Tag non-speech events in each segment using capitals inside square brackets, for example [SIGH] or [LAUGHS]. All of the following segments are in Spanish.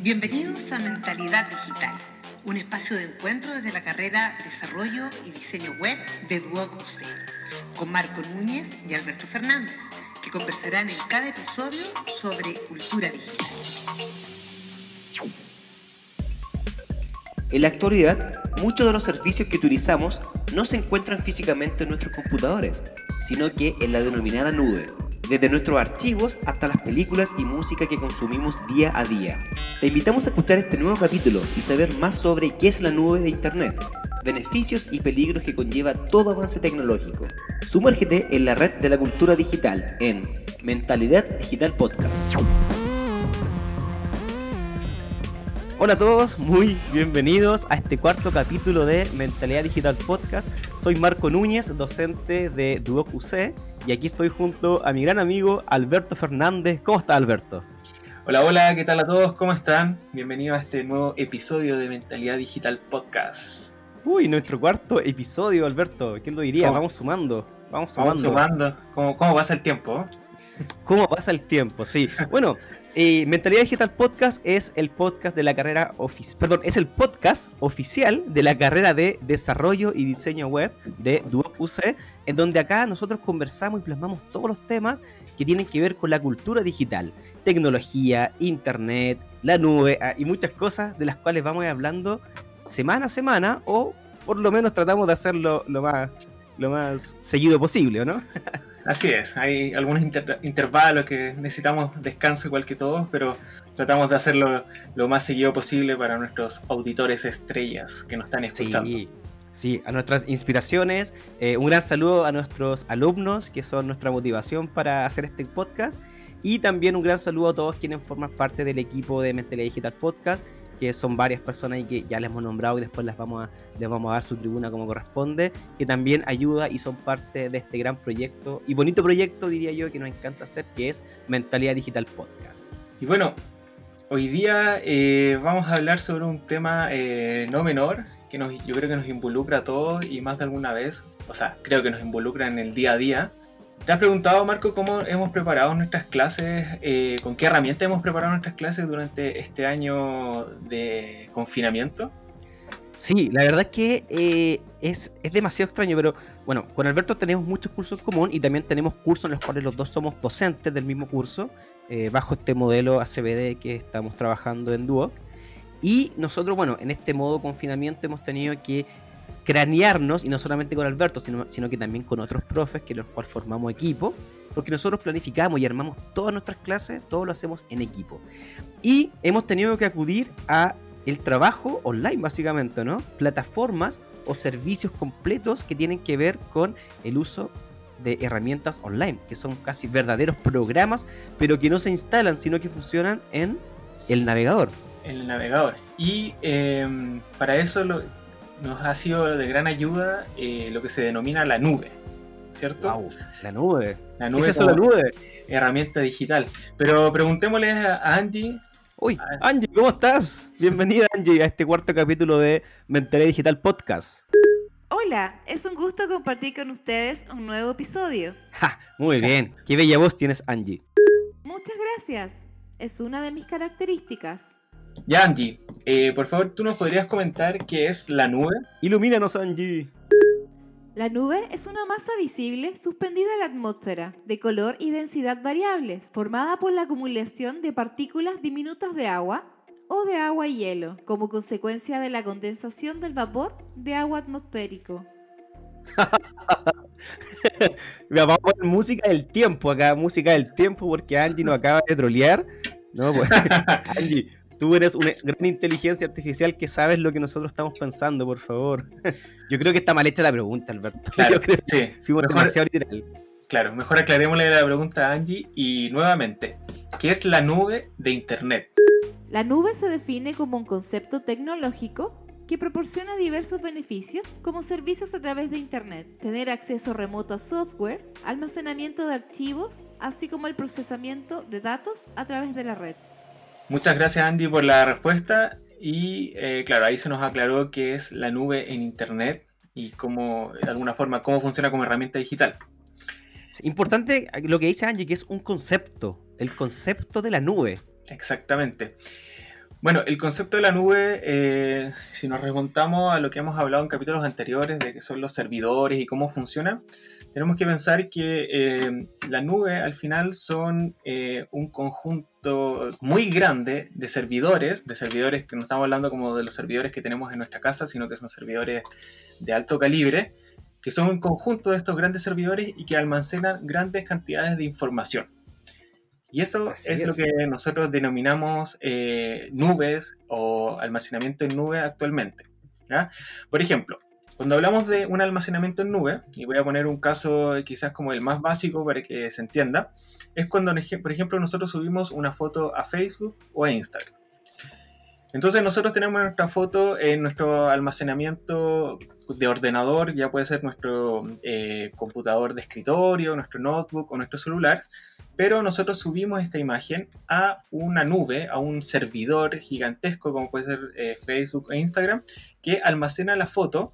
Bienvenidos a Mentalidad Digital, un espacio de encuentro desde la carrera Desarrollo y Diseño Web de Duoc UC, con Marco Núñez y Alberto Fernández, que conversarán en cada episodio sobre cultura digital. En la actualidad, muchos de los servicios que utilizamos no se encuentran físicamente en nuestros computadores, sino que en la denominada nube, desde nuestros archivos hasta las películas y música que consumimos día a día. Te invitamos a escuchar este nuevo capítulo y saber más sobre qué es la nube de Internet, beneficios y peligros que conlleva todo avance tecnológico. Sumérgete en la red de la cultura digital en Mentalidad Digital Podcast. Hola a todos, muy bienvenidos a este cuarto capítulo de Mentalidad Digital Podcast. Soy Marco Núñez, docente de Duoc UC, y aquí estoy junto a mi gran amigo Alberto Fernández. ¿Cómo está Alberto? Hola, hola, ¿qué tal a todos? ¿Cómo están? Bienvenidos a este nuevo episodio de Mentalidad Digital Podcast. Uy, nuestro cuarto episodio, Alberto. ¿Quién lo diría? Vamos sumando. Vamos sumando. Vamos sumando. ¿Cómo, ¿Cómo pasa el tiempo? ¿Cómo pasa el tiempo? Sí. Bueno, eh, Mentalidad Digital Podcast es el podcast de la carrera oficial, perdón, es el podcast oficial de la carrera de Desarrollo y Diseño Web de Duoc UC, en donde acá nosotros conversamos y plasmamos todos los temas que tienen que ver con la cultura digital, tecnología, internet, la nube ah, y muchas cosas de las cuales vamos hablando semana a semana o por lo menos tratamos de hacerlo lo más, lo más seguido posible, ¿o no? [LAUGHS] Así es, hay algunos intervalos que necesitamos descanso igual que todos, pero tratamos de hacerlo lo más seguido posible para nuestros auditores estrellas que nos están escuchando. Sí, sí a nuestras inspiraciones. Eh, un gran saludo a nuestros alumnos que son nuestra motivación para hacer este podcast. Y también un gran saludo a todos quienes forman parte del equipo de Mentalidad Digital Podcast que son varias personas y que ya les hemos nombrado y después les vamos a, les vamos a dar su tribuna como corresponde, que también ayuda y son parte de este gran proyecto y bonito proyecto, diría yo, que nos encanta hacer, que es Mentalidad Digital Podcast. Y bueno, hoy día eh, vamos a hablar sobre un tema eh, no menor, que nos, yo creo que nos involucra a todos y más de alguna vez, o sea, creo que nos involucra en el día a día, ¿Te has preguntado, Marco, cómo hemos preparado nuestras clases, eh, con qué herramientas hemos preparado nuestras clases durante este año de confinamiento? Sí, la verdad es que eh, es, demasiado extraño, pero bueno, con Alberto tenemos muchos cursos en común y también tenemos cursos en los cuales los dos somos docentes del mismo curso, eh, bajo este modelo ACBD que estamos trabajando en Duoc. Y nosotros, bueno, en este modo confinamiento hemos tenido que cranearnos, y no solamente con Alberto, sino, sino que también con otros profes que los cuales formamos equipo, porque nosotros planificamos y armamos todas nuestras clases, todo lo hacemos en equipo. Y hemos tenido que acudir a el trabajo online, básicamente, ¿no? Plataformas o servicios completos que tienen que ver con el uso de herramientas online, que son casi verdaderos programas, pero que no se instalan, sino que funcionan en el navegador. En el navegador. Y em, para eso lo, nos ha sido de gran ayuda eh, lo que se denomina la nube, ¿cierto? la nube. La nube ¿Qué es eso, la nube? Herramienta digital. Pero preguntémosle a Angie. Uy, Angie, ¿cómo estás? Bienvenida, Angie, a este cuarto capítulo de Mentalidad Digital Podcast. Hola, es un gusto compartir con ustedes un nuevo episodio. Ja, muy bien, qué bella voz tienes, Angie. Muchas gracias. Es una de mis características. Ya, Angie, eh, por favor, ¿tú nos podrías comentar qué es la nube? Ilumínanos, Angie. La nube es una masa visible suspendida en la atmósfera, de color y densidad variables, formada por la acumulación de partículas diminutas de agua o de agua y hielo, como consecuencia de la condensación del vapor de agua atmosférico. [LAUGHS] Vamos a poner música del tiempo acá, música del tiempo, porque Angie nos acaba de trolear. No, pues, [LAUGHS] Angie, Tú eres una gran inteligencia artificial que sabes lo que nosotros estamos pensando, por favor. [LAUGHS] Yo creo que está mal hecha la pregunta, Alberto. Claro, [LAUGHS] Yo creo sí. fuimos demasiado literal. Claro, mejor aclarémosle la pregunta a Angie y nuevamente, ¿qué es la nube de Internet? La nube se define como un concepto tecnológico que proporciona diversos beneficios como servicios a través de Internet, tener acceso remoto a software, almacenamiento de archivos, así como el procesamiento de datos a través de la red. Muchas gracias Andy por la respuesta y eh, claro, ahí se nos aclaró qué es la nube en Internet y cómo, de alguna forma, cómo funciona como herramienta digital. Es importante lo que dice Angie, que es un concepto, el concepto de la nube. Exactamente. Bueno, el concepto de la nube, eh, si nos remontamos a lo que hemos hablado en capítulos anteriores, de que son los servidores y cómo funciona, tenemos que pensar que eh, la nube al final son eh, un conjunto muy grande de servidores, de servidores que no estamos hablando como de los servidores que tenemos en nuestra casa, sino que son servidores de alto calibre, que son un conjunto de estos grandes servidores y que almacenan grandes cantidades de información. Y eso es, lo que nosotros denominamos eh, nubes o almacenamiento en nube actualmente. Por ejemplo, cuando hablamos de un almacenamiento en nube, y voy a poner un caso quizás como el más básico para que se entienda, es cuando, por ejemplo, nosotros subimos una foto a Facebook o a Instagram. Entonces nosotros tenemos nuestra foto en nuestro almacenamiento de ordenador, ya puede ser nuestro eh, computador de escritorio, nuestro notebook o nuestro celular, pero nosotros subimos esta imagen a una nube, a un servidor gigantesco como puede ser eh, Facebook e Instagram, que almacena la foto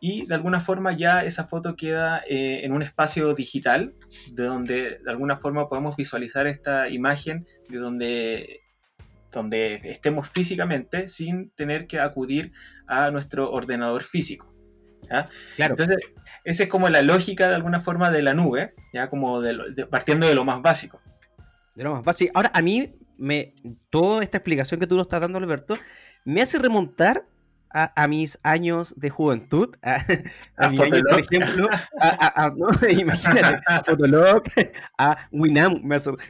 y de alguna forma ya esa foto queda eh, en un espacio digital, de donde de alguna forma podemos visualizar esta imagen de donde, donde estemos físicamente sin tener que acudir a nuestro ordenador físico. Claro. Entonces, esa es como la lógica de alguna forma de la nube, ya como partiendo de lo más básico. De lo más básico. Ahora, a mí, me, toda esta explicación que tú nos estás dando, Alberto, me hace remontar a, mis años de juventud, [LAUGHS] a, a, por ejemplo, a, no, [LAUGHS] imagínate, a Fotolog, a Winamp.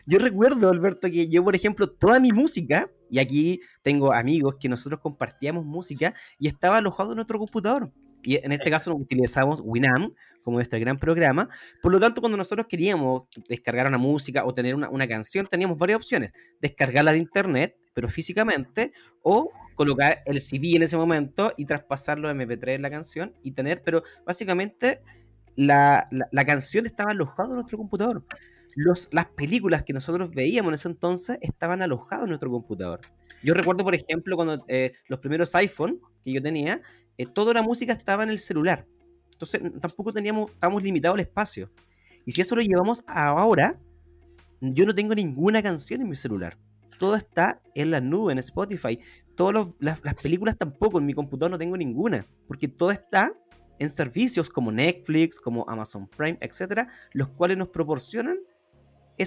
Yo recuerdo, Alberto, que yo, por ejemplo, toda mi música, y aquí tengo amigos que nosotros compartíamos música, y estaba alojado en nuestro computador. Y en este caso utilizamos Winamp como este gran programa. Por lo tanto, cuando nosotros queríamos descargar una música o tener una, una canción, teníamos varias opciones. Descargarla de internet, pero físicamente, o colocar el CD en ese momento y traspasarlo a MP3 en la canción y tener, pero básicamente la, la, canción estaba alojada en nuestro computador. Los, las películas que nosotros veíamos en ese entonces estaban alojadas en nuestro computador. Yo recuerdo, por ejemplo, cuando eh, los primeros iPhone que yo tenía, eh, toda la música estaba en el celular. Entonces tampoco teníamos, estábamos limitados al espacio. Y si eso lo llevamos ahora, yo no tengo ninguna canción en mi celular. Todo está en la nube, en Spotify todas las, películas tampoco, en mi computador no tengo ninguna, porque todo está en servicios como Netflix, como Amazon Prime, etcétera, los cuales nos proporcionan e,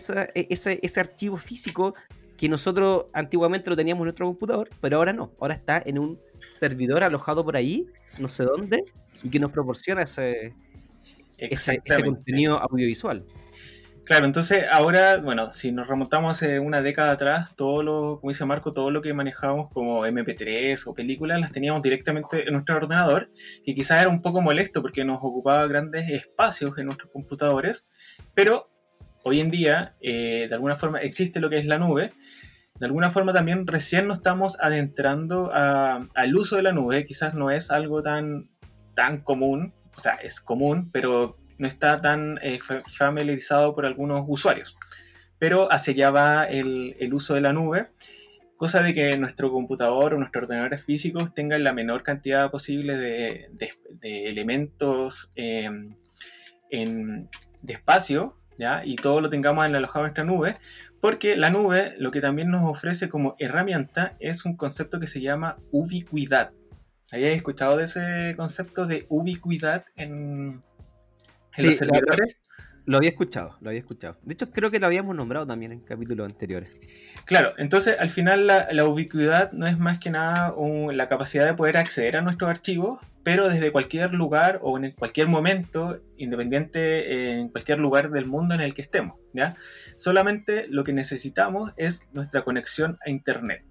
ese, ese archivo físico que nosotros antiguamente lo teníamos en nuestro computador, pero ahora no, ahora está en un servidor alojado por ahí, no sé dónde, y que nos proporciona ese, ese, ese contenido audiovisual. Claro, entonces ahora, bueno, si nos remontamos hace una década atrás, todo lo, como dice Marco, todo lo que manejábamos como MP3 o películas las teníamos directamente en nuestro ordenador, que quizás era un poco molesto porque nos ocupaba grandes espacios en nuestros computadores, pero hoy en día, eh, de alguna forma, existe lo que es la nube. De alguna forma también recién nos estamos adentrando al uso de la nube, quizás no es algo tan, tan común, o sea, es común, pero no está tan eh, familiarizado por algunos usuarios. Pero hacia allá va el, uso de la nube, cosa de que nuestro computador o nuestros ordenadores físicos tengan la menor cantidad posible de, elementos em, en, de espacio, ¿ya? y todo lo tengamos en alojado en nuestra nube, porque la nube lo que también nos ofrece como herramienta es un concepto que se llama ubicuidad. ¿Habíais escuchado de ese concepto de ubicuidad en, sí, Lo, había escuchado, lo había escuchado. De hecho, creo que lo habíamos nombrado también en capítulos anteriores. Claro, entonces al final la, ubicuidad no es más que nada la capacidad de poder acceder a nuestros archivos, pero desde cualquier lugar o en cualquier momento, independiente en cualquier lugar del mundo en el que estemos. Solamente lo que necesitamos es nuestra conexión a Internet.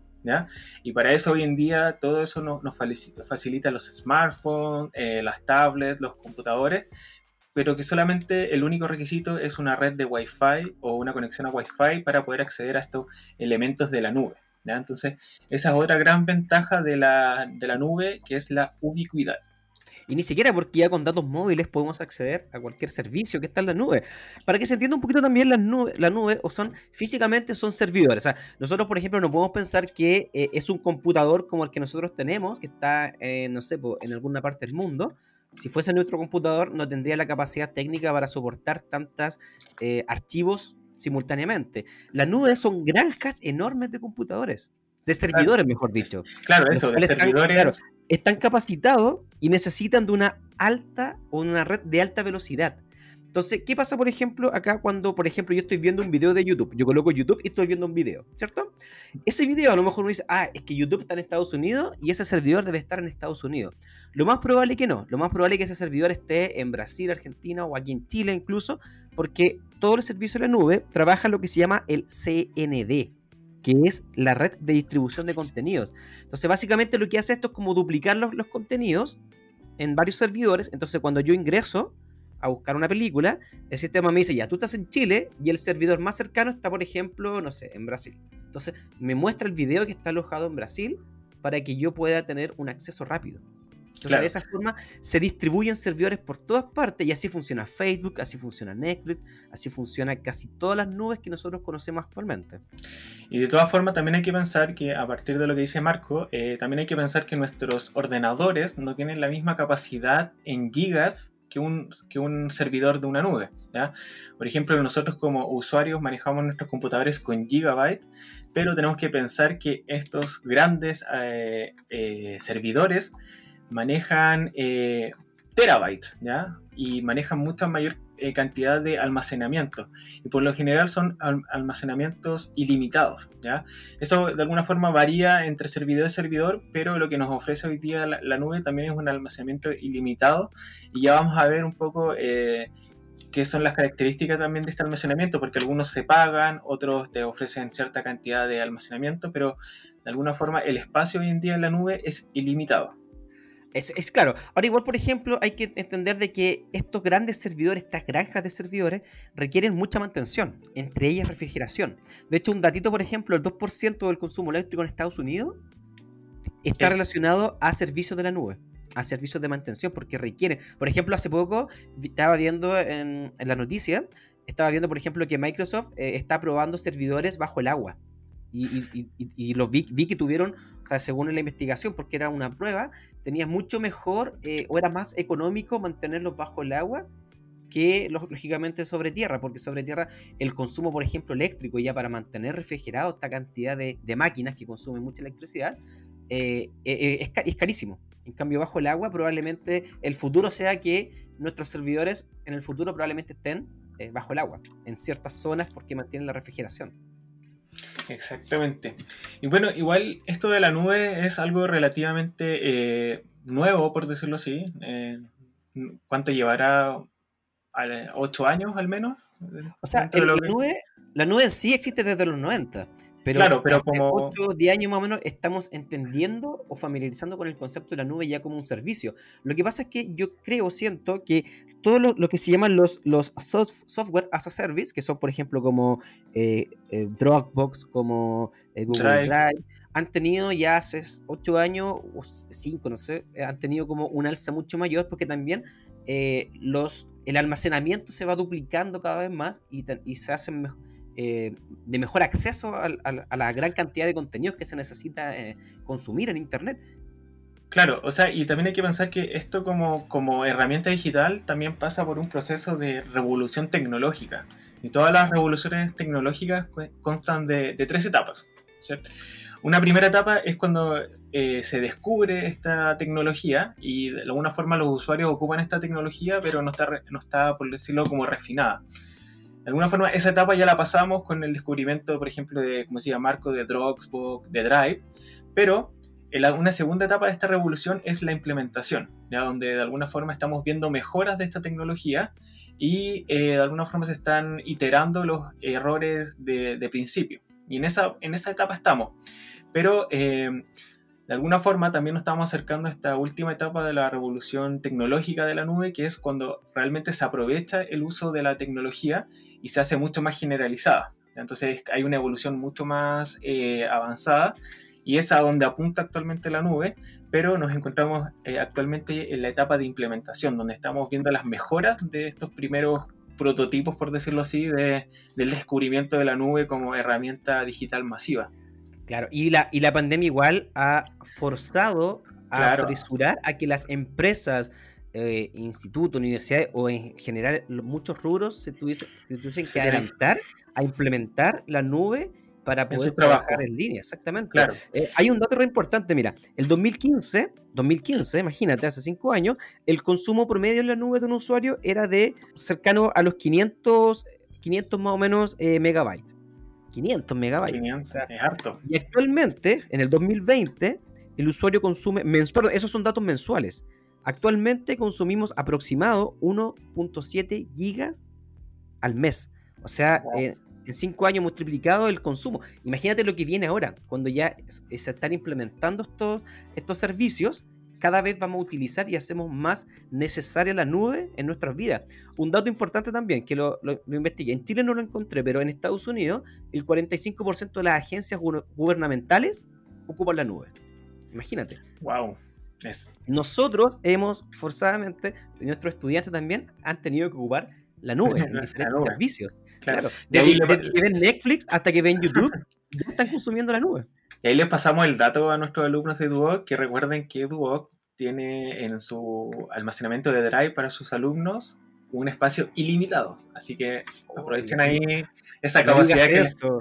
Y para eso hoy en día todo eso nos, facilita los smartphones, eh, las tablets, los computadores, pero que solamente el único requisito es una red de Wi-Fi o una conexión a Wi-Fi para poder acceder a estos elementos de la nube. Entonces, esa es otra gran ventaja de la, nube, que es la ubicuidad. Y ni siquiera porque ya con datos móviles podemos acceder a cualquier servicio que está en la nube. Para que se entienda un poquito también la nube, la nube o son físicamente son servidores. Nosotros, por ejemplo, no podemos pensar que eh, es un computador como el que nosotros tenemos, que está, no sé, en alguna parte del mundo, si fuese nuestro computador, no tendría la capacidad técnica para soportar tantos eh, archivos simultáneamente. La nube son granjas enormes de computadores, de servidores, mejor dicho. Claro, eso, de están- servidores. claro, están capacitados y necesitan de una alta o una red de alta velocidad. Entonces, ¿qué pasa, por ejemplo, acá cuando, por ejemplo, yo estoy viendo un video de YouTube? Yo coloco YouTube y estoy viendo un video, ¿cierto? Ese video a lo mejor uno dice, ah, es que YouTube está en Estados Unidos y ese servidor debe estar en Estados Unidos. Lo más probable que no. Lo más probable es que ese servidor esté en Brasil, Argentina o aquí en Chile incluso, porque todo el servicio de la nube trabaja lo que se llama el CND, que es la red de distribución de contenidos. Entonces, básicamente lo que hace esto es como duplicar los, los contenidos en varios servidores. Entonces, cuando yo ingreso a buscar una película, el sistema me dice, ya, tú estás en Chile y el servidor más cercano está, por ejemplo, no sé, en Brasil. Entonces, me muestra el video que está alojado en Brasil para que yo pueda tener un acceso rápido. Entonces, Claro. de esa forma se distribuyen servidores por todas partes y así funciona Facebook, así funciona Netflix, así funciona casi todas las nubes que nosotros conocemos actualmente. Y de todas formas también hay que pensar que a partir de lo que dice Marco, eh, también hay que pensar que nuestros ordenadores no tienen la misma capacidad en gigas que un, que un servidor de una nube. ¿ya? Por ejemplo, nosotros como usuarios manejamos nuestros computadores con gigabytes, pero tenemos que pensar que estos grandes eh, eh, servidores manejan eh, terabytes. Y manejan mucha mayor eh, cantidad de almacenamiento. Y por lo general son al- almacenamientos ilimitados, ¿ya? Eso de alguna forma varía entre servidor y servidor, pero lo que nos ofrece hoy día la, la nube también es un almacenamiento ilimitado. Y ya vamos a ver un poco... eh, qué son las características también de este almacenamiento, porque algunos se pagan, otros te ofrecen cierta cantidad de almacenamiento, pero de alguna forma el espacio hoy en día en la nube es ilimitado. Es, es claro. Ahora igual, por ejemplo, hay que entender de que estos grandes servidores, estas granjas de servidores, requieren mucha mantención, entre ellas refrigeración. De hecho, un datito, por ejemplo, el 2% del consumo eléctrico en Estados Unidos está Sí. relacionado a servicios de la nube, a servicios de mantención, porque requieren. Por ejemplo, hace poco estaba viendo en, en la noticia, estaba viendo, por ejemplo, que Microsoft eh, está probando servidores bajo el agua. Y, los vi, vi que tuvieron, o sea, según la investigación, porque era una prueba, tenía mucho mejor eh, o era más económico mantenerlos bajo el agua que lógicamente sobre tierra, porque sobre tierra el consumo, por ejemplo, eléctrico, ya para mantener refrigerado esta cantidad de, máquinas que consumen mucha electricidad, eh, eh, es, es carísimo. En cambio, bajo el agua probablemente el futuro sea que nuestros servidores en el futuro probablemente estén bajo el agua, en ciertas zonas porque mantienen la refrigeración. Exactamente. Y bueno, igual esto de la nube es algo relativamente eh, nuevo, por decirlo así. Eh, ¿Cuánto llevará? ¿Ocho años al menos? O sea, el- la, nube, la nube en sí existe desde los 90. Pero, Claro, pero hace como- 8 o 10 años más o menos estamos entendiendo o familiarizando con el concepto de la nube ya como un servicio. Lo que pasa es que yo creo, siento que todo lo, lo que se llaman los, los soft- software as a service, que son por ejemplo como eh, eh, Dropbox, como eh, Google Drive. Drive. han tenido ya hace 8 años o 5, no sé, han tenido como un alza mucho mayor porque también los, el almacenamiento se va duplicando cada vez más y, y se hacen mej- eh, de mejor acceso a, la gran cantidad de contenidos que se necesita eh, consumir en Internet. Claro, o sea, y también hay que pensar que esto como, herramienta digital también pasa por un proceso de revolución tecnológica. Y todas las revoluciones tecnológicas constan de, tres etapas. Una primera etapa es cuando eh, se descubre esta tecnología y de alguna forma los usuarios ocupan esta tecnología, pero no está, no está por decirlo, como refinada. De alguna forma, esa etapa ya la pasamos con el descubrimiento, por ejemplo, de, como decía Marco, de Dropbox, de Drive, pero una segunda etapa de esta revolución es la implementación, donde de alguna forma estamos viendo mejoras de esta tecnología y eh, de alguna forma se están iterando los errores de, de principio. Y en esa, en esa etapa estamos. Pero eh, de alguna forma también nos estamos acercando a esta última etapa de la revolución tecnológica de la nube, que es cuando realmente se aprovecha el uso de la tecnología y se hace mucho más generalizada. Entonces hay una evolución mucho más eh, avanzada y es a donde apunta actualmente la nube, pero nos encontramos eh, actualmente en la etapa de implementación, donde estamos viendo las mejoras de estos primeros prototipos, por decirlo así, de- del descubrimiento de la nube como herramienta digital masiva. Claro, y la, y la pandemia igual ha forzado a Claro. apresurar a que las empresas, eh, institutos, universidades o en general muchos rubros se tuviesen, se tuviesen Se que adelantar a implementar la nube para poder trabajo. trabajar en línea, exactamente. Claro. Eh, hay un dato re importante, mira, el 2015, 2015, imagínate, hace 5 años, el consumo promedio en la nube de un usuario era de cercano a los 500, 500 más o menos eh, megabytes. 500 megabytes. 500, O sea, es harto. y actualmente, en el 2020, el usuario consume, mens- perdón, esos son datos mensuales. Actualmente consumimos aproximado 1.7 gigas al mes. O sea, Wow. eh, en 5 años hemos triplicado el consumo. Imagínate lo que viene ahora, cuando ya es- se están implementando estos, estos servicios, cada vez vamos a utilizar y hacemos más necesaria la nube en nuestras vidas. Un dato importante también, que lo, lo- lo investigué, en Chile no lo encontré, pero en Estados Unidos el 45% de las agencias gu- gubernamentales ocupan la nube. Imagínate. Wow. Es, Nosotros hemos forzadamente, nuestros estudiantes también han tenido que ocupar la nube en [LAUGHS] La diferentes nube. servicios. claro. Claro, Y ahí desde, le- desde que ven Netflix hasta que ven YouTube, [LAUGHS] ya están consumiendo la nube. Y ahí les pasamos el dato a nuestros alumnos de Duoc, que recuerden que Duoc tiene en su almacenamiento de Drive para sus alumnos un espacio ilimitado. Así que aprovechen ahí esa No capacidad digas que... eso,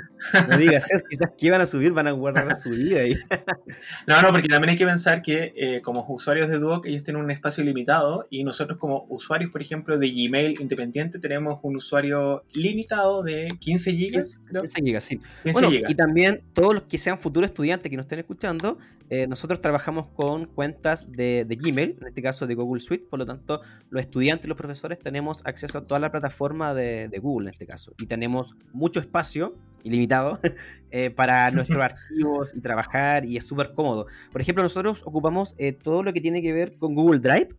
no digas eso, quizás que van a subir, van a guardar su vida ahí. [LAUGHS] No, no, porque también hay que pensar que eh, como usuarios de Duoc ellos tienen un espacio limitado y nosotros como usuarios, por ejemplo, de Gmail independiente tenemos un usuario limitado de 15 gigas, creo. 15 gigas, sí. 15 Bueno, gigas. y también todos los que sean futuros estudiantes que nos estén escuchando, eh, nosotros trabajamos con cuentas de, de Gmail, en este caso de Google Suite, por lo tanto, los estudiantes y los profesores tenemos acceso a toda la plataforma de, de Google en este caso. Y tenemos mucho espacio ilimitado [LAUGHS] eh, para [LAUGHS] nuestros archivos y trabajar y es súper cómodo. Por ejemplo, nosotros ocupamos eh, todo lo que tiene que ver con Google Drive.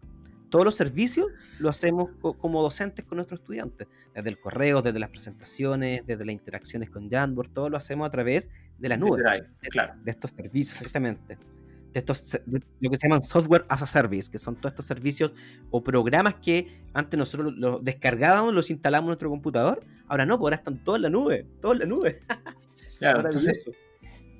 Todos los servicios lo hacemos co- como docentes con nuestros estudiantes. Desde el correo, desde las presentaciones, desde las interacciones con Jamboard, todo lo hacemos a través de la nube claro. de estos servicios, exactamente. De estos, de lo que se llaman software as a service, que son todos estos servicios o programas que antes nosotros los descargábamos, los instalamos en nuestro computador. Ahora no, pues ahora están todos en la nube, todos en la nube. [LAUGHS] Claro, entonces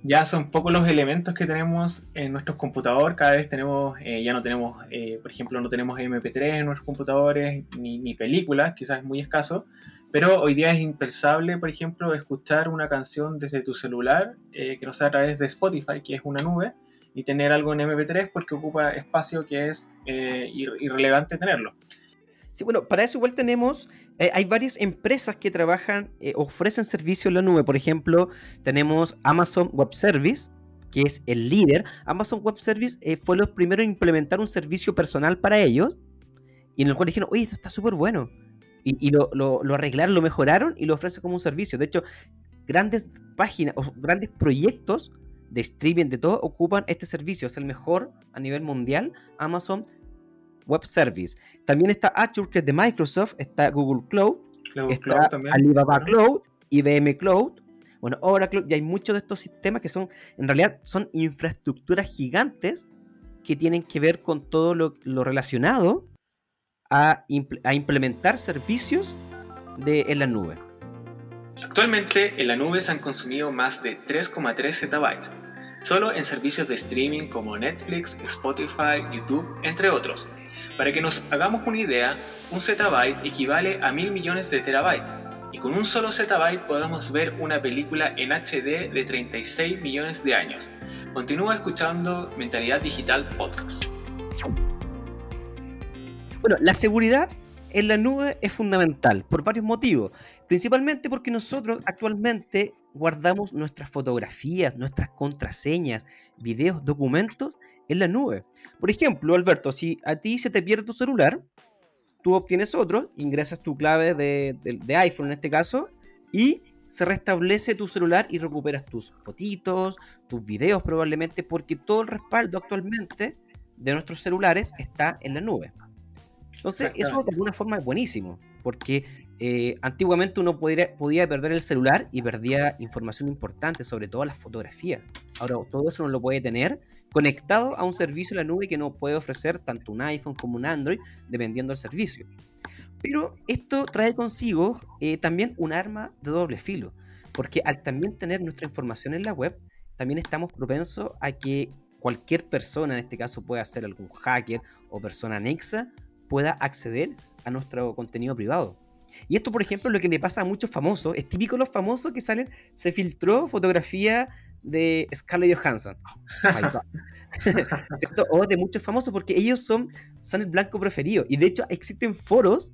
ya son pocos los elementos que tenemos en nuestros computadores. Cada vez tenemos, eh, ya no tenemos, eh, por ejemplo, no tenemos MP3 en nuestros computadores, ni, ni películas, quizás es muy escaso. Pero hoy día es impensable, por ejemplo, escuchar una canción desde tu celular eh, que no sea a través de Spotify, que es una nube, y tener algo en MP3 porque ocupa espacio que es eh, ir- irrelevante tenerlo. Sí, bueno, para eso igual tenemos, eh, hay varias empresas que trabajan, ofrecen servicios en la nube. Por ejemplo, tenemos Amazon Web Service, que es el líder. Amazon Web Service fue los primeros en implementar un servicio personal para ellos, y en el cual dijeron, oye, esto está súper bueno. Y, y lo, lo- lo arreglaron, lo mejoraron y lo ofrecen como un servicio. De hecho, grandes páginas o grandes proyectos de streaming, de todo, ocupan este servicio. Es el mejor a nivel mundial, Amazon Web Service. También está Azure, que es de Microsoft, está Google Cloud, Cloud, está Cloud también. Alibaba. Cloud, IBM Cloud, bueno, Oracle, y hay muchos de estos sistemas que son, en realidad, son infraestructuras gigantes que tienen que ver con todo lo, lo relacionado a, imple- a implementar servicios de, en la nube. Actualmente en la nube se han consumido más de 3,3 zettabytes, solo en servicios de streaming como Netflix, Spotify, YouTube, entre otros. Para que nos hagamos una idea, un zettabyte equivale a mil millones de terabytes, y con un solo zettabyte podemos ver una película en HD de 36 millones de años. Continúa escuchando Mentalidad Digital Podcast. Bueno, la seguridad en la nube es fundamental por varios motivos. Principalmente porque nosotros actualmente guardamos nuestras fotografías, nuestras contraseñas, videos, documentos en la nube. Por ejemplo, Alberto, si a ti se te pierde tu celular, tú obtienes otro, ingresas tu clave de, iPhone en este caso, y se restablece tu celular y recuperas tus fotitos, tus videos probablemente, porque todo el respaldo actualmente de nuestros celulares está en la nube. Entonces, eso de alguna forma es buenísimo, porque eh, antiguamente uno podía perder el celular y perdía información importante, sobre todo las fotografías. Ahora, todo eso uno lo puede tener conectado a un servicio en la nube que no puede ofrecer tanto un iPhone como un Android, dependiendo del servicio. Pero esto trae consigo eh, también un arma de doble filo, porque al también tener nuestra información en la web, también estamos propensos a que cualquier persona, en este caso pueda ser algún hacker o persona anexa, pueda acceder a nuestro contenido privado. Y esto, por ejemplo, es lo que le pasa a muchos famosos. Es típico los famosos que salen, se filtró fotografía de Scarlett Johansson. Oh [LAUGHS] [LAUGHS] o de muchos famosos, porque ellos son, son el blanco preferido. Y de hecho existen foros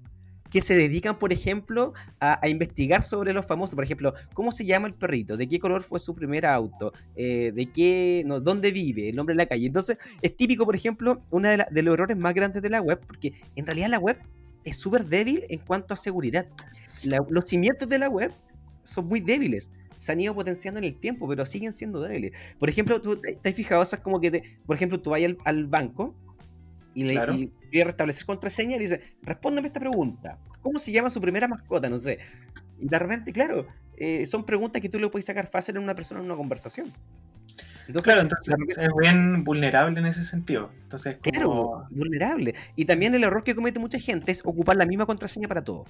que se dedican, por ejemplo, a, investigar sobre los famosos. Por ejemplo, ¿cómo se llama el perrito? ¿De qué color fue su primer auto? Eh, ¿De qué, no, dónde vive? El nombre de la calle. Entonces, es típico, por ejemplo, uno de, de los errores más grandes de la web, porque en realidad la web es súper débil en cuanto a seguridad. los cimientos de la web son muy débiles. Se han ido potenciando en el tiempo, pero siguen siendo débiles. Por ejemplo, tú te, has fijado, esas como que, por ejemplo, tú vas al, banco y le y, restablecer contraseña y dice, respóndeme esta pregunta. ¿Cómo se llama su primera mascota? No sé. Y de repente, claro, eh, son preguntas que tú le puedes sacar fácil en una persona en una conversación. Entonces, claro, entonces es bien vulnerable en ese sentido. Entonces, Claro, vulnerable. Y también el error que comete mucha gente es ocupar la misma contraseña para todo.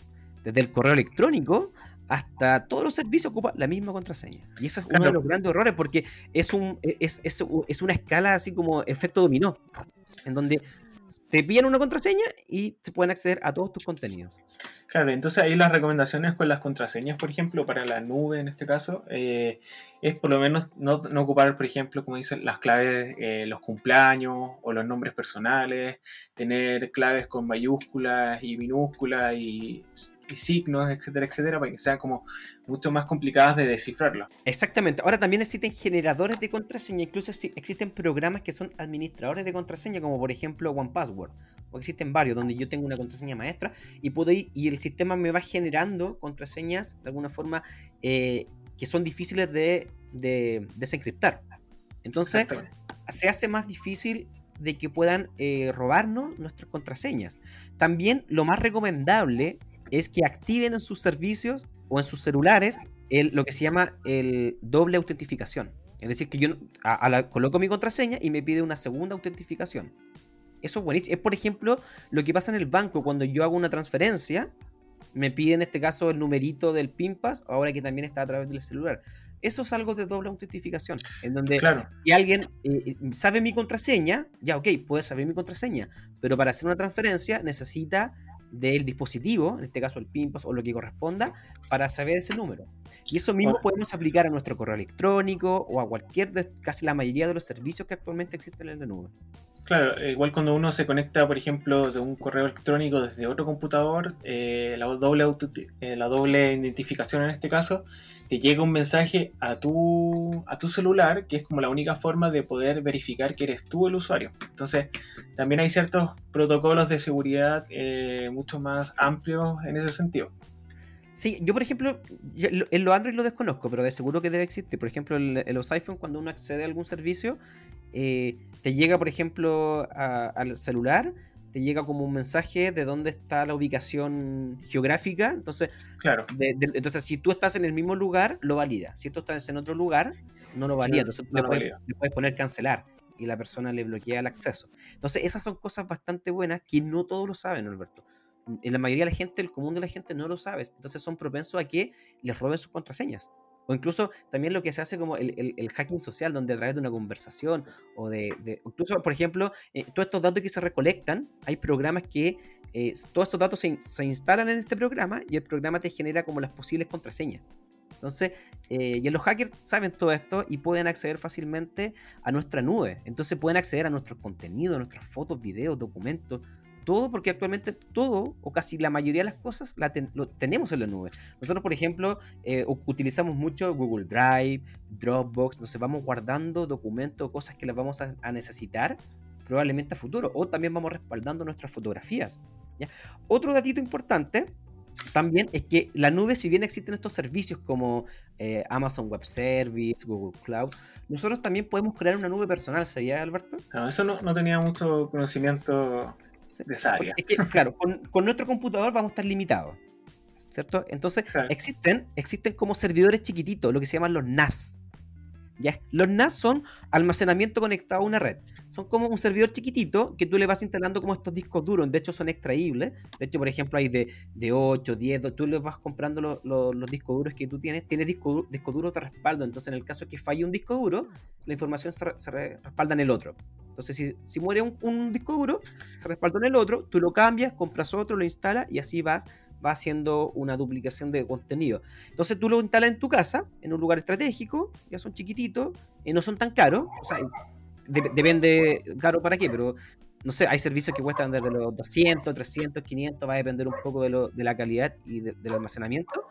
Desde el correo electrónico hasta todos los servicios ocupa la misma contraseña. Y ese es uno de los grandes errores porque es, un, es, es, es una escala así como efecto dominó, en donde te piden una contraseña y se pueden acceder a todos tus contenidos. Claro, entonces ahí las recomendaciones con las contraseñas, por ejemplo, para la nube en este caso, eh, es por lo menos no, ocupar, por ejemplo, como dicen, las claves, eh, los cumpleaños o los nombres personales, tener claves con mayúsculas y minúsculas y y signos, etcétera, etcétera, para que sean como mucho más complicadas de descifrarlo. Exactamente. Ahora también existen generadores de contraseña, incluso existen programas que son administradores de contraseña, como por ejemplo OnePassword. O existen varios donde yo tengo una contraseña maestra y puedo ir, y el sistema me va generando contraseñas de alguna forma eh, que son difíciles de, desencriptar. Entonces, se hace más difícil de que puedan eh, robarnos nuestras contraseñas. También lo más recomendable es que activen en sus servicios o en sus celulares el, lo que se llama el doble autentificación. Es decir, que yo coloco mi contraseña y me pide una segunda autentificación. Eso es buenísimo. Es, por ejemplo, lo que pasa en el banco cuando yo hago una transferencia. Me pide en este caso el numerito del PIMPAS, ahora que también está a través del celular. Eso es algo de doble autentificación, en donde si alguien eh, eh, sabe mi contraseña, ya ok, puede saber mi contraseña, pero para hacer una transferencia necesita del dispositivo, en este caso el PIMPOS o lo que corresponda, para saber ese número. Y eso mismo podemos aplicar a nuestro correo electrónico o a cualquier, de, casi la mayoría de los servicios que actualmente existen en la nube. Claro, eh, igual cuando uno se conecta, por ejemplo, de un correo electrónico desde otro computador, eh, la, doble eh, la doble identificación en este caso, te llega un mensaje a tu, a tu celular, que es como la única forma de poder verificar que eres tú el usuario. Entonces, también hay ciertos protocolos de seguridad mucho más amplios en ese sentido. Sí, yo por ejemplo, en los Android lo desconozco, pero de seguro que debe existir. Por ejemplo, en, los iPhone, cuando uno accede a algún servicio, eh, te llega, por ejemplo, al celular, te llega como un mensaje de dónde está la ubicación geográfica. Entonces, claro. entonces si tú estás en el mismo lugar, lo valida. Si tú estás en otro lugar, no lo valida. entonces tú le, puedes, poner cancelar y la persona le bloquea el acceso. Entonces, esas son cosas bastante buenas que no todos lo saben, Alberto. En la mayoría de la gente, el común de la gente no lo sabe. Entonces son propensos a que les roben sus contraseñas. O incluso también lo que se hace como el, hacking social, donde a través de una conversación o de... incluso, por ejemplo, eh, todos estos datos que se recolectan, hay programas que eh, todos estos datos se, instalan en este programa y el programa te genera como las posibles contraseñas. Entonces, eh, y los hackers saben todo esto y pueden acceder fácilmente a nuestra nube. Entonces pueden acceder a nuestros contenidos, a nuestras fotos, videos, documentos, todo porque actualmente todo o casi la mayoría de las cosas la lo tenemos en la nube. Nosotros, por ejemplo, eh, utilizamos mucho Google Drive, Dropbox, nos vamos guardando documentos, cosas que las vamos a, necesitar probablemente a futuro, o también vamos respaldando nuestras fotografías. Otro datito importante también es que la nube, si bien existen estos servicios como eh, Amazon Web Service, Google Cloud, nosotros también podemos crear una nube personal, ¿sabía Alberto? No, eso no tenía mucho conocimiento claro, con, nuestro computador vamos a estar limitados. ¿Cierto? Entonces, existen, existen como servidores chiquititos, lo que se llaman los NAS. Los NAS son almacenamiento conectado a una red. Son como un servidor chiquitito que tú le vas instalando como estos discos duros. De hecho, son extraíbles. De hecho, por ejemplo, hay de, de 8, 10. Tú les vas comprando los discos duros que tú tienes. Tienes discos disco duros de respaldo. Entonces, en el caso de que falle un disco duro, la información se, respalda en el otro. Entonces, si, si muere un, disco duro, se respalda en el otro, tú lo cambias, compras otro, lo instalas y así vas va haciendo una duplicación de contenido. Entonces tú lo instalas en tu casa, en un lugar estratégico, ya son chiquititos, y no son tan caros, o sea, depende caro para qué, pero no sé, hay servicios que cuestan desde los 200, 300, 500, va a depender un poco de la calidad y del almacenamiento.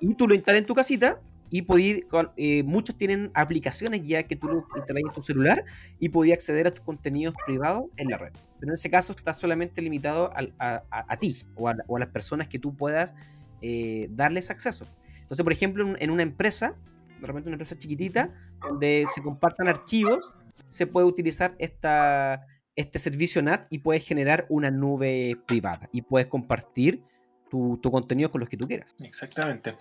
Y tú lo instalas en tu casita y podí, eh, muchos tienen aplicaciones ya que tú lo instalas en tu celular y podías acceder a tus contenidos privados en la red. Pero en ese caso está solamente limitado a, ti o, a, las personas que tú puedas eh, darles acceso. Entonces, por ejemplo, en una empresa, de repente una empresa chiquitita, donde se compartan archivos, se puede utilizar esta, este servicio NAS y puedes generar una nube privada y puedes compartir tu, tu contenido con los que tú quieras. Exactamente.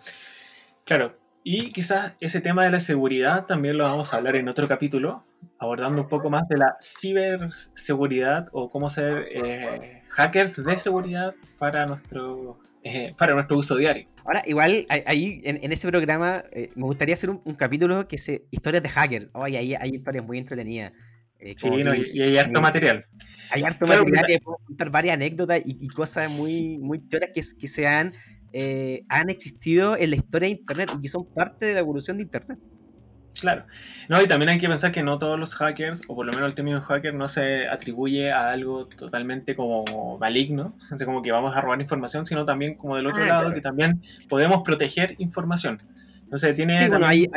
Claro, y quizás ese tema de la seguridad también lo vamos a hablar en otro capítulo, abordando un poco más de la ciberseguridad o cómo ser eh, hackers de seguridad para nuestro, eh, para nuestro uso diario. Ahora, igual, ahí en, ese programa eh, me gustaría hacer un, capítulo que se historias de hackers. Oh, ahí hay historias muy entretenidas. sí, y, hay harto material. Hay harto material que puedo contar varias anécdotas y, cosas muy, muy choras que, que se han eh, han existido en la historia de Internet y que son parte de la evolución de Internet. Claro. No, y también hay que pensar que no todos los hackers, o por lo menos el término hacker, no se atribuye a algo totalmente como maligno, como que vamos a robar información, sino también como del otro ah, lado, que también podemos proteger información. Entonces tiene... Sí, bueno, hay,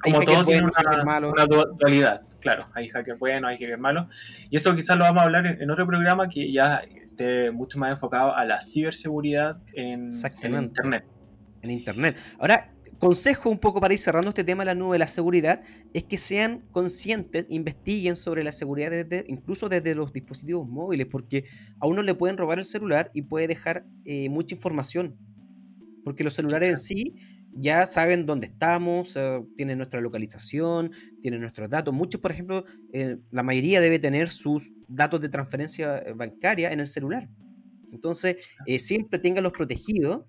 como todo tiene una, una, dualidad. Claro, hay hacker bueno, hay hacker malo. Y eso quizás lo vamos a hablar en otro programa que ya mucho más enfocado a la ciberseguridad en, Internet. En Internet. Ahora, consejo un poco para ir cerrando este tema de la nube de la seguridad es que sean conscientes, investiguen sobre la seguridad desde, incluso desde los dispositivos móviles, porque a uno le pueden robar el celular y puede dejar eh, mucha información. Porque los celulares en sí ya saben dónde estamos, eh, tienen nuestra localización, tienen nuestros datos. Muchos, por ejemplo, eh, la mayoría debe tener sus datos de transferencia eh, bancaria en el celular. Entonces, siempre tenganlos protegidos,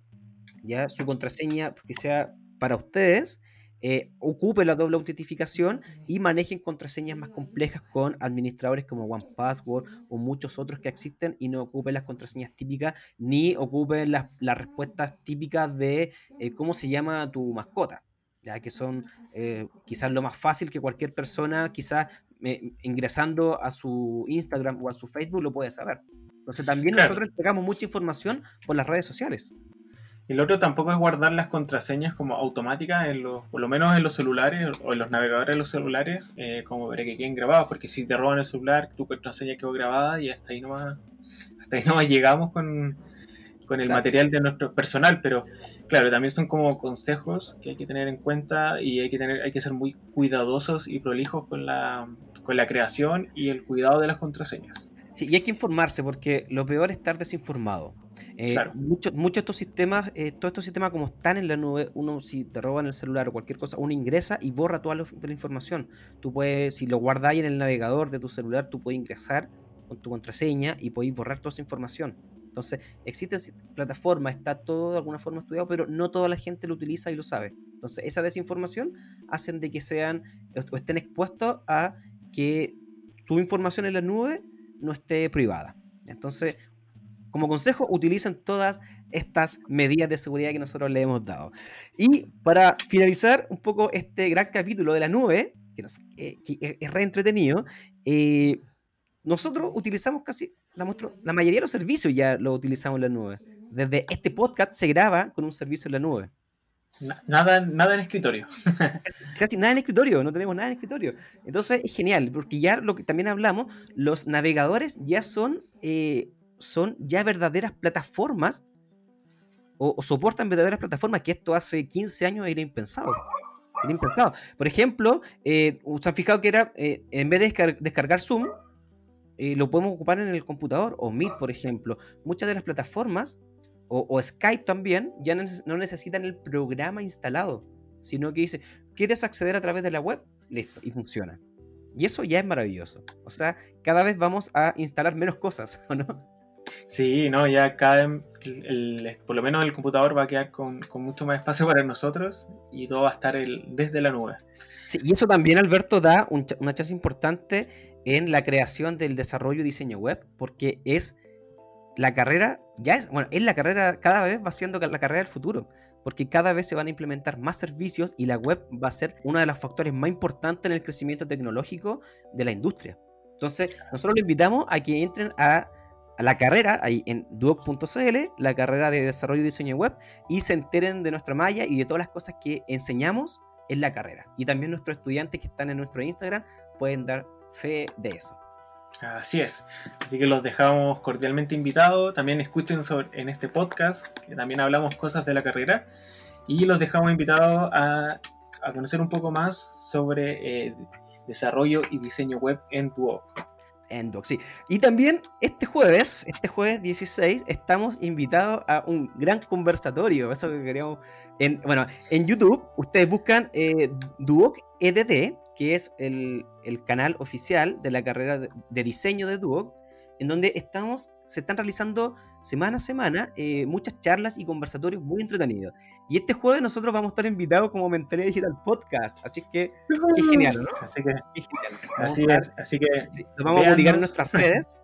ya su contraseña que sea para ustedes eh, ocupe la doble autentificación y manejen contraseñas más complejas con administradores como OnePassword o muchos otros que existen y no ocupen las contraseñas típicas ni ocupen las, respuestas típicas de eh, cómo se llama tu mascota, ya que son eh, quizás lo más fácil que cualquier persona, quizás ingresando a su Instagram o a su Facebook lo puede saber. Entonces también nosotros entregamos mucha información por las redes sociales. El otro tampoco es guardar las contraseñas como automáticas, en los, por lo menos en los celulares o en los navegadores de los celulares, eh, como para que queden grabados, porque si te roban el celular, tu contraseña quedó grabada y hasta ahí nomás, hasta ahí nomás llegamos con, el material de nuestro personal, pero claro, también son como consejos que hay que tener en cuenta y hay que, tener, hay que ser muy cuidadosos y prolijos con la, con la creación y el cuidado de las contraseñas. Sí, y hay que informarse porque lo peor es estar desinformado. Eh, Muchos de estos sistemas, eh, todos estos sistemas como están en la nube, uno si te roban el celular o cualquier cosa, uno ingresa y borra toda la, información. Tú puedes, si lo guardáis en el navegador de tu celular, tú puedes ingresar con tu contraseña y podéis borrar toda esa información. Entonces, existen plataformas, está todo de alguna forma estudiado, pero no toda la gente lo utiliza y lo sabe. Entonces, esa desinformación hacen de que sean o estén expuestos a que tu información en la nube no esté privada. Entonces, como consejo, utilicen todas estas medidas de seguridad que nosotros le hemos dado. Y para finalizar un poco este gran capítulo de la nube, que, eh, es re entretenido, eh, nosotros utilizamos casi, la, la mayoría de los servicios ya lo utilizamos en la nube. Desde este podcast se graba con un servicio en la nube. Nada, nada en escritorio. [LAUGHS] Casi nada en escritorio, no tenemos nada en escritorio. Entonces es genial, porque ya lo que también hablamos, los navegadores ya son eh, son ya verdaderas plataformas o, soportan verdaderas plataformas que esto hace 15 años era impensado. Era impensado. Por ejemplo, eh, se han fijado que era, eh, en vez de descargar Zoom, eh, lo podemos ocupar en el computador o Meet, por ejemplo. Muchas de las plataformas o, Skype también ya no necesitan el programa instalado, sino que dice, ¿quieres acceder a través de la web? Listo, y funciona. Y eso ya es maravilloso. O sea, cada vez vamos a instalar menos cosas, [LAUGHS] ¿o no? Sí, no, ya cada por lo menos el computador va a quedar con, mucho más espacio para nosotros y todo va a estar desde la nube. Sí, y eso también, Alberto, da una chance importante en la creación del desarrollo y diseño web, porque es la carrera ya es, bueno, es la carrera, cada vez va siendo la carrera del futuro, porque cada vez se van a implementar más servicios y la web va a ser uno de los factores más importantes en el crecimiento tecnológico de la industria. Entonces, nosotros les invitamos a que entren a la carrera ahí en duoc.cl, la carrera de desarrollo y diseño web, y se enteren de nuestra malla y de todas las cosas que enseñamos en la carrera. Y también nuestros estudiantes que están en nuestro Instagram pueden dar fe de eso. Así es. Así que los dejamos cordialmente invitados. También escuchen sobre, en este podcast, que también hablamos cosas de la carrera. Y los dejamos invitados a, a conocer un poco más sobre eh, desarrollo y diseño web en Duo. Y también este jueves, este jueves 16, estamos invitados a un gran conversatorio. Eso que queríamos. En, bueno, en YouTube, ustedes buscan eh, Duoc EDD que es el, el, canal oficial de la carrera de, de, diseño de Duoc, en donde estamos, se están realizando semana a semana eh, muchas charlas y conversatorios muy entretenidos. Y este jueves nosotros vamos a estar invitados como Mentalidad Digital Podcast, así que qué genial, ¿no? Así que, qué genial. Así, es, así que sí, nos vamos a publicar en nuestras redes.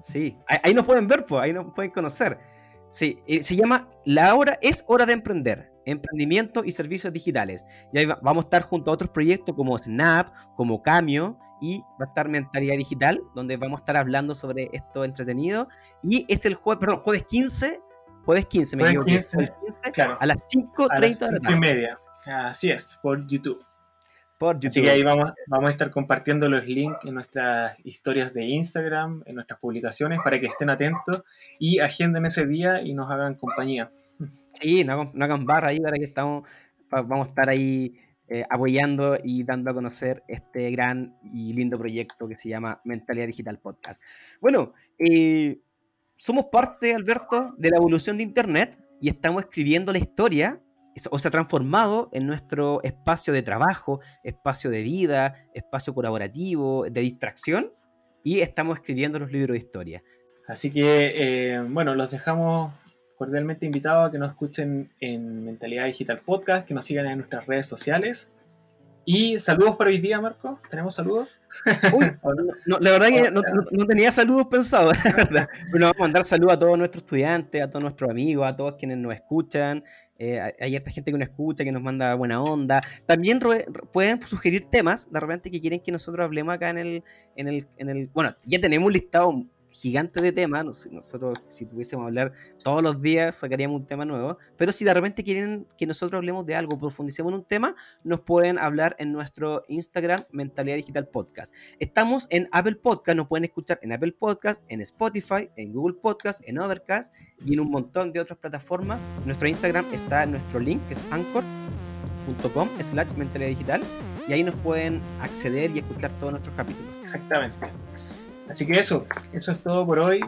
Sí, ahí, ahí, nos pueden ver, pues, ahí nos pueden conocer. Sí, eh, se llama La hora es hora de emprender emprendimiento y servicios digitales. Y ahí va, vamos a estar junto a otros proyectos como Snap, como Camio, y va a estar Mentalidad Digital, donde vamos a estar hablando sobre esto entretenido. Y es el jueves, perdón, jueves 15, jueves 15, me equivoqué, 15, jueves 15, claro. a las 5.30 a las de la y tarde, media. Así es, por YouTube. por YouTube. Así que ahí vamos, vamos a estar compartiendo los links en nuestras historias de Instagram, en nuestras publicaciones, para que estén atentos y agenden ese día y nos hagan compañía. Sí, no, hagan- no hagan barra ahí para que estamos, vamos a estar ahí eh, apoyando y dando a conocer este gran y lindo proyecto que se llama Mentalidad Digital Podcast. Bueno, eh, somos parte, Alberto, de la evolución de Internet y estamos escribiendo la historia, o se ha transformado en nuestro espacio de trabajo, espacio de vida, espacio colaborativo, de distracción, y estamos escribiendo los libros de historia. Así que, eh, bueno, los dejamos cordialmente invitados a que nos escuchen en Mentalidad Digital Podcast, que nos sigan en nuestras redes sociales. Y saludos para hoy día, Marco. ¿Tenemos saludos? Uy, [LAUGHS] no, la verdad que no, no- no tenía saludos pensados, [LAUGHS] la verdad. Pero vamos a mandar saludos a todos nuestros estudiantes, a todos nuestros amigos, a todos quienes nos escuchan. Eh, hay- harta gente que nos escucha, que nos manda buena onda. También pueden sugerir temas de repente que quieren que nosotros hablemos acá en el, en el, en el. Bueno, ya tenemos un listado gigante de temas. Nosotros, si tuviésemos que hablar todos los días, sacaríamos un tema nuevo. Pero si de repente quieren que nosotros hablemos de algo, profundicemos en un tema, nos pueden hablar en nuestro Instagram, Mentalidad Digital Podcast. Estamos en Apple Podcast, nos pueden escuchar en Apple Podcast, en Spotify, en Google Podcast, en Overcast y en un montón de otras plataformas. Nuestro Instagram está en nuestro link, que es anchor.com slash mentalidad digital y ahí nos pueden acceder y escuchar todos nuestros capítulos. Exactamente. Así que eso, eso es todo por hoy.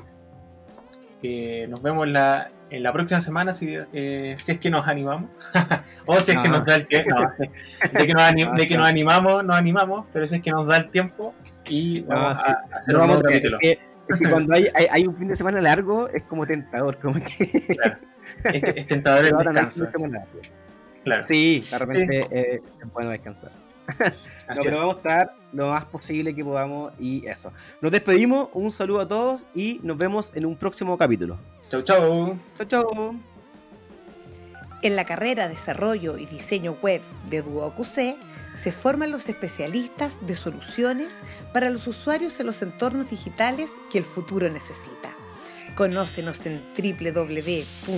Eh, nos vemos la, en la próxima semana si, eh, si es que nos animamos. [LAUGHS] o si es que No. nos da el tiempo. No, de, que nos anim- de que nos animamos, nos animamos, pero si es que nos da el tiempo y vamos sí. a hacer No un vamos nuevo a- capítulo. es que- es que cuando hay, hay, hay un fin de semana largo es como tentador, como que Es, es tentador el [LAUGHS] descanso. Claro. Sí, de repente eh, es bueno descansar. [LAUGHS] No, pero vamos a estar lo más posible que podamos y eso. Nos despedimos, un saludo a todos y nos vemos en un próximo capítulo. Chau, chau. Chao, chao. En la carrera Desarrollo y Diseño Web de DuoQC se forman los especialistas de soluciones para los usuarios en los entornos digitales que el futuro necesita. Conócenos en www.duoc.cl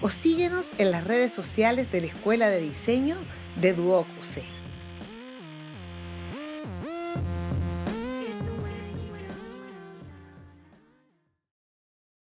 o síguenos en las redes sociales de la Escuela de Diseño de DuoQC.